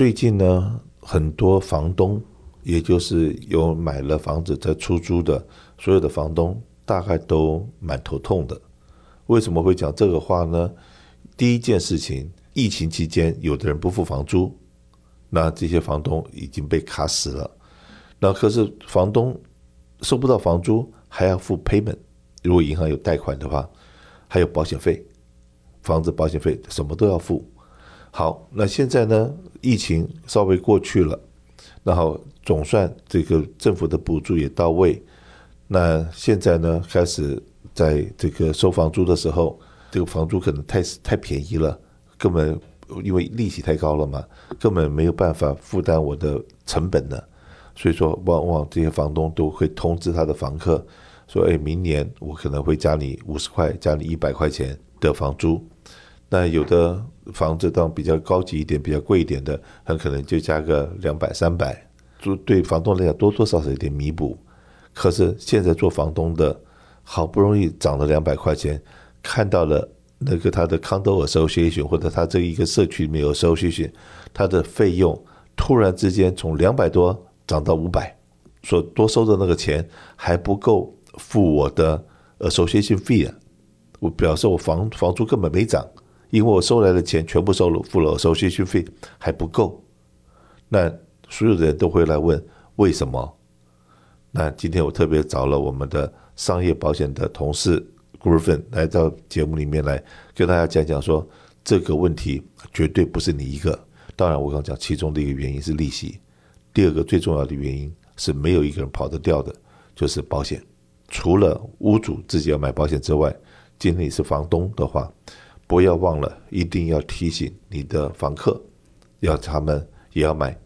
最近呢，很多房东，也就是有买了房子在出租的，所有的房东大概都蛮头痛的。为什么会讲这个话呢？第一件事情，疫情期间，有的人不付房租，那这些房东已经被卡死了。那可是房东收不到房租，还要付 payment。如果银行有贷款的话，还有保险费，房子保险费什么都要付。好，那现在呢？疫情稍微过去了，然后总算这个政府的补助也到位。那现在呢，开始在这个收房租的时候，这个房租可能太太便宜了，根本因为利息太高了嘛，根本没有办法负担我的成本呢。所以说，往往这些房东都会通知他的房客说：“哎，明年我可能会加你五十块，加你一百块钱的房租。”那有的房子当比较高级一点、比较贵一点的，很可能就加个两百、三百，就对房东来讲多多少少有点弥补。可是现在做房东的，好不容易涨了两百块钱，看到了那个他的 condo association 或者他这一个社区里面有 association，他的费用突然之间从两百多涨到五百，所多收的那个钱还不够付我的 association fee 啊！我表示我房房租根本没涨。因为我收来的钱全部收了，付了手续费还不够，那所有的人都会来问为什么？那今天我特别找了我们的商业保险的同事 Griffin 来到节目里面来跟大家讲讲说，这个问题绝对不是你一个。当然，我刚讲其中的一个原因是利息，第二个最重要的原因是没有一个人跑得掉的，就是保险。除了屋主自己要买保险之外，今天你是房东的话。不要忘了，一定要提醒你的房客，要他们也要买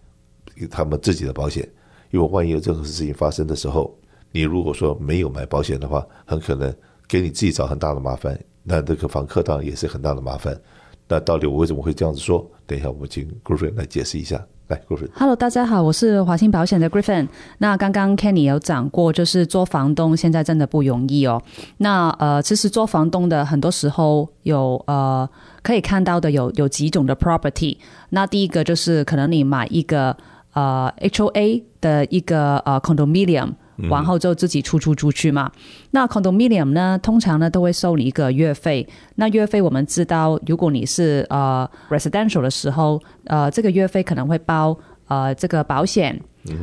他们自己的保险，因为万一有任何事情发生的时候，你如果说没有买保险的话，很可能给你自己找很大的麻烦，那这个房客当然也是很大的麻烦。那到底我为什么会这样子说？等一下我们请 Gruin 来解释一下。来，Griffin。Hello，大家好，我是华兴保险的 Griffin。那刚刚 Kenny 有讲过，就是做房东现在真的不容易哦。那呃，其实做房东的很多时候有呃可以看到的有有几种的 property。那第一个就是可能你买一个呃 HOA 的一个呃 condominium。然后就自己出租出去嘛。那 condominium 呢，通常呢都会收你一个月费。那月费我们知道，如果你是呃 residential 的时候，呃这个月费可能会包呃这个保险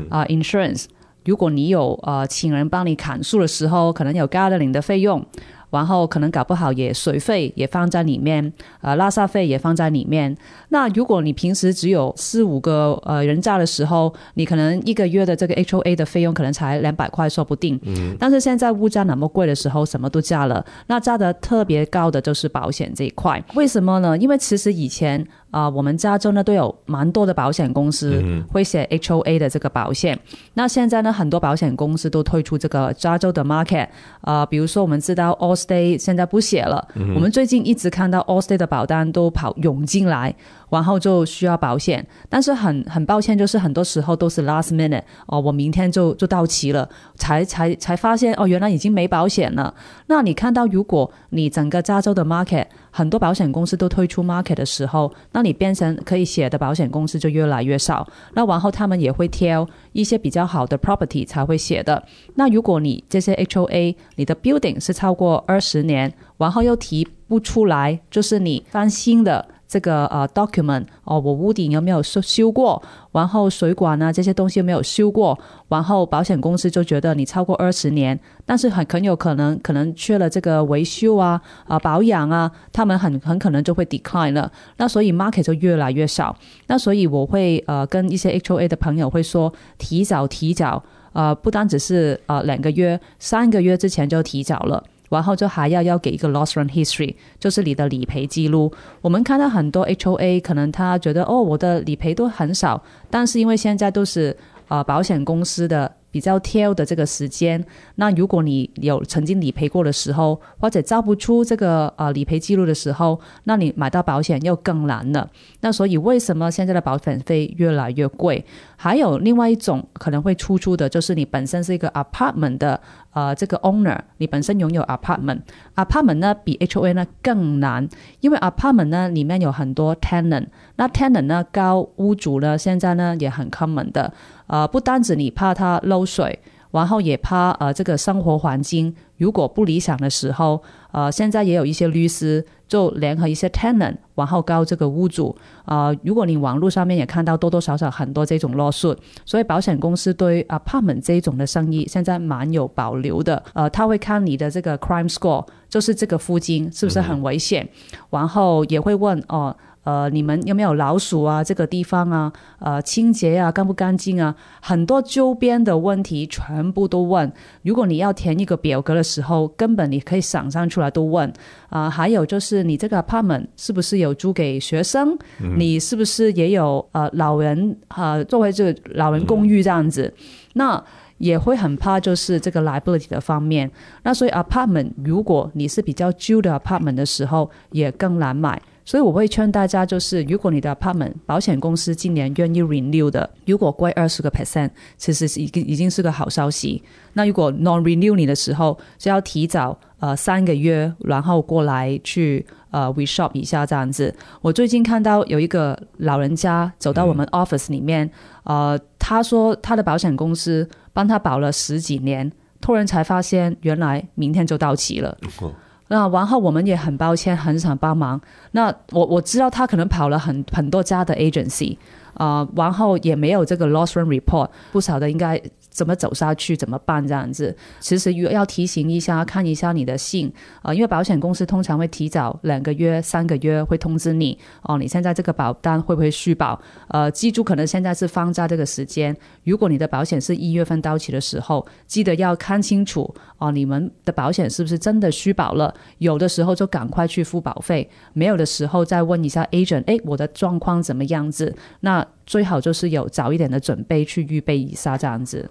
啊、呃、insurance。如果你有呃请人帮你砍树的时候，可能有 gardening 的费用。然后可能搞不好也水费也放在里面，呃，拉萨费也放在里面。那如果你平时只有四五个呃人在的时候，你可能一个月的这个 HOA 的费用可能才两百块，说不定。嗯。但是现在物价那么贵的时候，什么都加了。那加的特别高的就是保险这一块。为什么呢？因为其实以前。啊、呃，我们加州呢都有蛮多的保险公司会写 HOA 的这个保险。嗯、那现在呢，很多保险公司都推出这个加州的 market。啊，比如说我们知道 Allstate 现在不写了，嗯、我们最近一直看到 Allstate 的保单都跑涌进来。然后就需要保险，但是很很抱歉，就是很多时候都是 last minute 哦，我明天就就到期了，才才才发现哦，原来已经没保险了。那你看到，如果你整个加州的 market 很多保险公司都推出 market 的时候，那你变成可以写的保险公司就越来越少。那然后他们也会挑一些比较好的 property 才会写的。那如果你这些 HOA 你的 building 是超过二十年，然后又提不出来，就是你翻新的。这个呃 document 哦，我屋顶有没有修修过？然后水管呢，这些东西有没有修过？然后保险公司就觉得你超过二十年，但是很很有可能可能缺了这个维修啊啊保养啊，他们很很可能就会 decline 了。那所以 market 就越来越少。那所以我会呃跟一些 HOA 的朋友会说，提早提早，呃不单只是呃两个月，三个月之前就提早了。然后就还要要给一个 loss run history，就是你的理赔记录。我们看到很多 HOA，可能他觉得哦，我的理赔都很少，但是因为现在都是呃保险公司的比较 tail 的这个时间，那如果你有曾经理赔过的时候，或者找不出这个呃理赔记录的时候，那你买到保险又更难了。那所以为什么现在的保险费越来越贵？还有另外一种可能会突出的，就是你本身是一个 apartment 的呃这个 owner，你本身拥有 apartment，apartment 呢比 HOA 呢更难，因为 apartment 呢里面有很多 tenant，那 tenant 呢高屋主呢现在呢也很 common 的。呃，不单止你怕它漏水，然后也怕呃这个生活环境如果不理想的时候，呃，现在也有一些律师就联合一些 tenant，然后告这个屋主。呃，如果你网络上面也看到多多少少很多这种 lawsuit，所以保险公司对 apartment 这一种的生意现在蛮有保留的。呃，他会看你的这个 crime score，就是这个附近是不是很危险，嗯、然后也会问哦。呃，你们有没有老鼠啊？这个地方啊，呃，清洁啊，干不干净啊？很多周边的问题全部都问。如果你要填一个表格的时候，根本你可以想象出来都问。啊、呃，还有就是你这个 apartment 是不是有租给学生？嗯、你是不是也有呃老人啊、呃？作为这个老人公寓这样子，嗯、那也会很怕就是这个 liability 的方面。那所以 apartment 如果你是比较旧的 apartment 的时候，也更难买。所以我会劝大家，就是如果你的 apartment 保险公司今年愿意 renew 的，如果贵二十个 percent，其实是已经已经是个好消息。那如果 non renew 你的时候，就要提早呃三个月，然后过来去呃 reshop 一下这样子。我最近看到有一个老人家走到我们 office 里面，嗯、呃，他说他的保险公司帮他保了十几年，突然才发现原来明天就到期了。嗯那然后我们也很抱歉，很想帮忙。那我我知道他可能跑了很很多家的 agency，呃，然后也没有这个 loss run report，不晓得应该。怎么走下去？怎么办？这样子，其实要提醒一下，看一下你的信啊、呃，因为保险公司通常会提早两个月、三个月会通知你哦。你现在这个保单会不会续保？呃，记住，可能现在是放假这个时间。如果你的保险是一月份到期的时候，记得要看清楚哦、你们的保险是不是真的续保了？有的时候就赶快去付保费，没有的时候再问一下 agent，哎，我的状况怎么样子？那。最好就是有早一点的准备去预备一下这样子。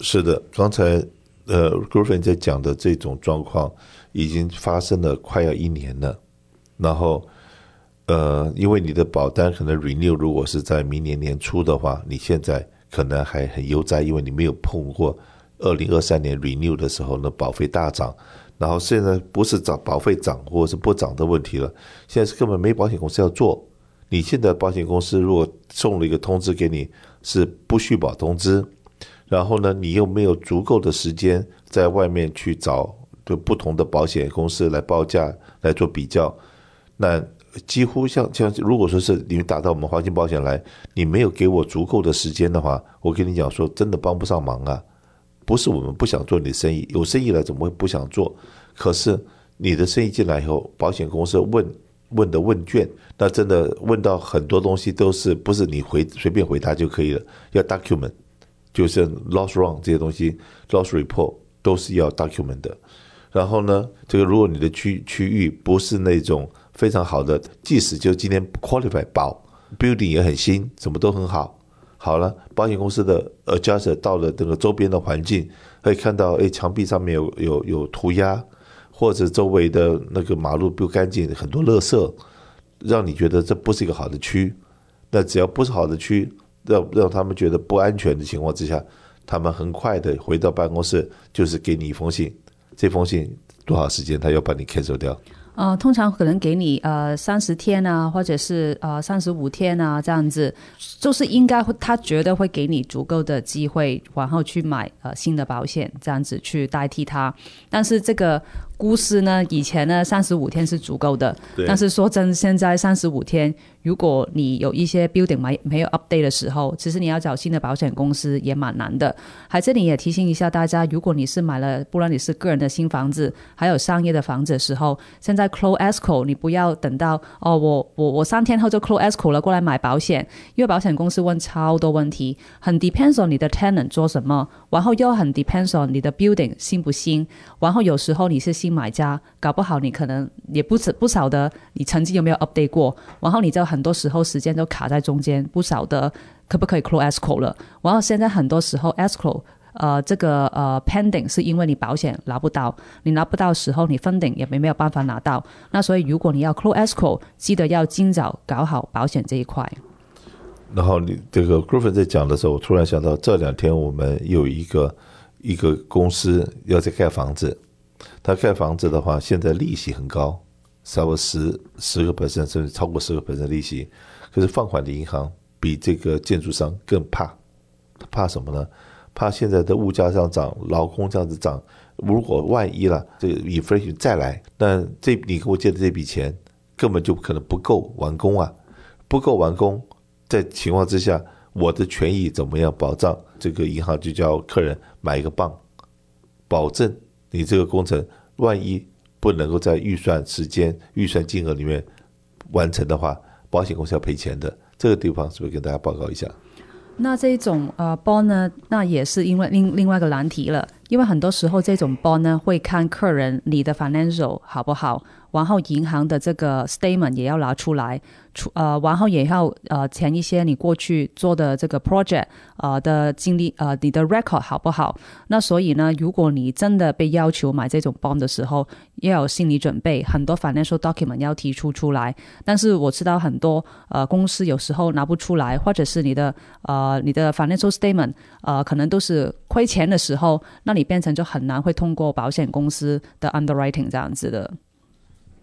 是的，刚才呃，Griffin 在讲的这种状况已经发生了快要一年了。然后呃，因为你的保单可能 renew 如果是在明年年初的话，你现在可能还很悠哉，因为你没有碰过二零二三年 renew 的时候呢，保费大涨。然后现在不是涨保费涨或者是不涨的问题了，现在是根本没保险公司要做。你现在保险公司如果送了一个通知给你，是不续保通知，然后呢，你又没有足够的时间在外面去找就不同的保险公司来报价来做比较，那几乎像像如果说是你们打到我们华信保险来，你没有给我足够的时间的话，我跟你讲说真的帮不上忙啊，不是我们不想做你的生意，有生意来怎么会不想做？可是你的生意进来以后，保险公司问。问的问卷，那真的问到很多东西都是不是你回随便回答就可以了，要 document，就是 loss run 这些东西，loss report 都是要 document 的。然后呢，这个如果你的区区域不是那种非常好的，即使就今天 qualify 保 building 也很新，什么都很好，好了，保险公司的 adjuster 到了这个周边的环境，可以看到，哎，墙壁上面有有有涂鸦。或者周围的那个马路不干净，很多垃圾，让你觉得这不是一个好的区。那只要不是好的区，让让他们觉得不安全的情况之下，他们很快的回到办公室，就是给你一封信。这封信多少时间，他要把你 cancel 掉？呃，通常可能给你呃三十天啊，或者是呃三十五天啊，这样子，就是应该会，他觉得会给你足够的机会，然后去买呃新的保险，这样子去代替他。但是这个。故事呢？以前呢，三十五天是足够的。但是说真，现在三十五天，如果你有一些 building 没没有 update 的时候，其实你要找新的保险公司也蛮难的。还这里也提醒一下大家，如果你是买了，不论你是个人的新房子，还有商业的房子的时候，现在 close escrow，你不要等到哦，我我我三天后就 close escrow 了，过来买保险，因为保险公司问超多问题，很 depends on 你的 tenant 做什么，然后又很 depends on 你的 building 新不新，然后有时候你是新。买家搞不好你可能也不不晓得你曾经有没有 update 过，然后你就很多时候时间都卡在中间，不晓得可不可以 close escrow 了。然后现在很多时候 escrow 呃这个呃 pending 是因为你保险拿不到，你拿不到时候你 funding 也没没有办法拿到。那所以如果你要 close escrow，记得要尽早搞好保险这一块。然后你这个 Griffin 在讲的时候，我突然想到这两天我们有一个一个公司要在盖房子，他盖房子的话，现在利息很高，差不多十十个百分甚至超过十个 percent 利息。可是放款的银行比这个建筑商更怕，怕什么呢？怕现在的物价上涨，劳工这样子涨，如果万一了这个 inflation 再来，那这你给我借的这笔钱根本就可能不够完工啊，不够完工。在情况之下，我的权益怎么样保障？这个银行就叫客人买一个棒保证你这个工程万一不能够在预算时间、预算金额里面完成的话，保险公司要赔钱的。这个地方是不是跟大家报告一下？那这种呃包呢，那也是因为另另外一个难题了，因为很多时候这种包呢会看客人你的 financial 好不好，然后银行的这个 statement 也要拿出来。出呃，然后也要呃填一些你过去做的这个 project 呃的经历呃你的 record 好不好？那所以呢，如果你真的被要求买这种 bond 的时候，要有心理准备，很多 financial document 要提出出来。但是我知道很多呃公司有时候拿不出来，或者是你的呃你的 financial statement 呃可能都是亏钱的时候，那你变成就很难会通过保险公司的 underwriting 这样子的。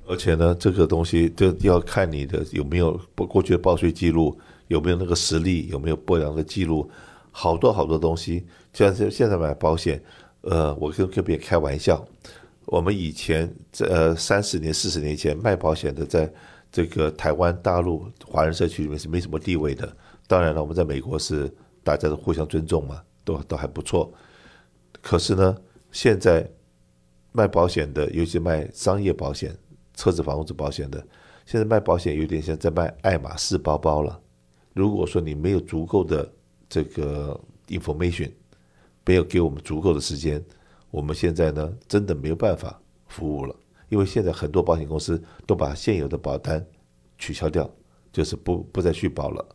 而且呢，这个东西就要看你的有没有过去的报税记录，有没有那个实力，有没有不良的记录，好多好多东西。就像现在买保险，呃，我跟跟别开玩笑，我们以前在呃三十年、四十年前卖保险的，在这个台湾、大陆华人社区里面是没什么地位的。当然了，我们在美国是大家都互相尊重嘛，都都还不错。可是呢，现在卖保险的，尤其卖商业保险。车子、房子保险的，现在卖保险有点像在卖爱马仕包包了。如果说你没有足够的这个 information，没有给我们足够的时间，我们现在呢真的没有办法服务了。因为现在很多保险公司都把现有的保单取消掉，就是不不再续保了。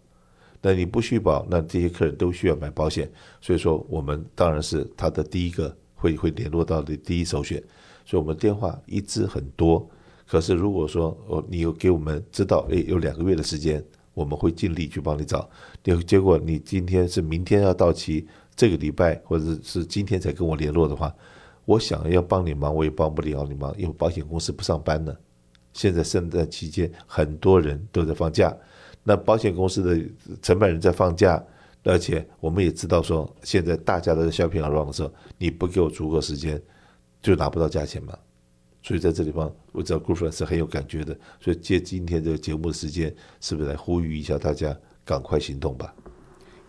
那你不续保，那这些客人都需要买保险，所以说我们当然是他的第一个会会联络到的第一首选。所以我们电话一直很多。可是，如果说哦，你有给我们知道，诶，有两个月的时间，我们会尽力去帮你找。结结果你今天是明天要到期，这个礼拜或者是今天才跟我联络的话，我想要帮你忙，我也帮不了你忙，因为保险公司不上班呢。现在圣诞期间，很多人都在放假，那保险公司的承办人在放假，而且我们也知道说，现在大家都在 shopping around 的时候，你不给我足够时间，就拿不到价钱嘛。所以在这地方，我知道 Griffin 是很有感觉的。所以借今天这个节目的时间，是不是来呼吁一下大家赶快行动吧？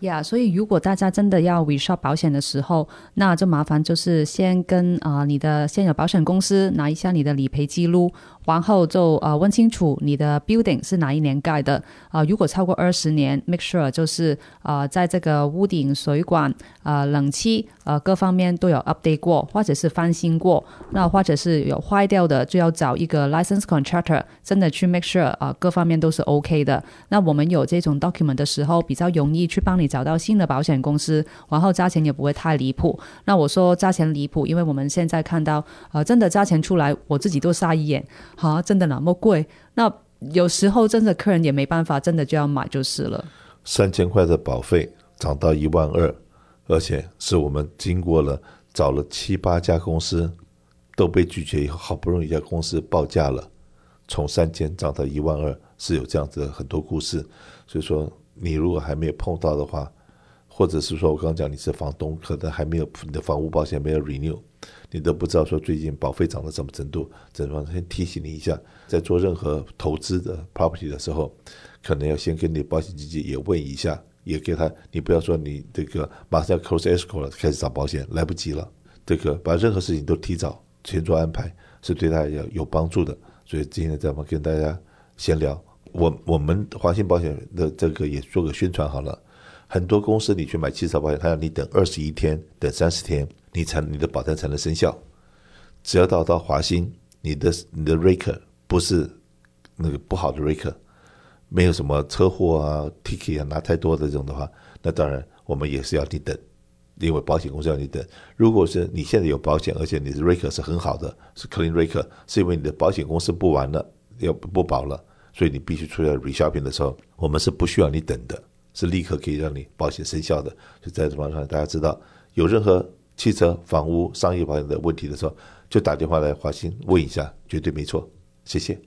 呀所以如果大家真的要 reshop 保险的时候，那就麻烦就是先跟啊、你的现有保险公司拿一下你的理赔记录。然后就呃问清楚你的 building 是哪一年盖的啊、如果超过二十年，make sure 就是呃在这个屋顶、水管、呃冷气呃各方面都有 update 过，或者是翻新过。那或者是有坏掉的，就要找一个 license contractor 真的去 make sure 啊、各方面都是 OK 的。那我们有这种 document 的时候，比较容易去帮你找到新的保险公司，然后价钱也不会太离谱。那我说价钱离谱，因为我们现在看到呃真的价钱出来，我自己都傻一眼。好，真的那么贵？那有时候真的客人也没办法，真的就要买就是了。三千块的保费涨到一万二，而且是我们经过了找了七八家公司都被拒绝以后，好不容易一家公司报价了，从三千涨到一万二，是有这样子的很多故事。所以说，你如果还没有碰到的话，或者是说我刚刚讲你是房东，可能还没有你的房屋保险没有 renew。你都不知道说最近保费涨到什么程度，这方先提醒你一下，在做任何投资的 property 的时候，可能要先跟你保险经纪也问一下，也给他，你不要说你这个马上要 close escrow 了，开始找保险，来不及了。这个把任何事情都提早先做安排，是对他要有帮助的。所以今天咱们跟大家闲聊，我我们华信保险的这个也做个宣传好了。很多公司你去买汽车保险，他要你等二十一天，等三十天。你才你的保单才能生效。只要到到华兴，你的你的 raker 不是那个不好的 raker，没有什么车祸啊、ticket 啊拿太多的这种的话，那当然我们也是要你等。因为保险公司要你等。如果是你现在有保险，而且你的 record 是很好的，是 clean record，是因为你的保险公司不玩了，要不保了，所以你必须出现 reshopping 的时候，我们是不需要你等的，是立刻可以让你保险生效的。就在这方面，大家知道有任何汽车、房屋、商业保险的问题的时候，就打电话来华兴问一下，绝对没错。谢谢。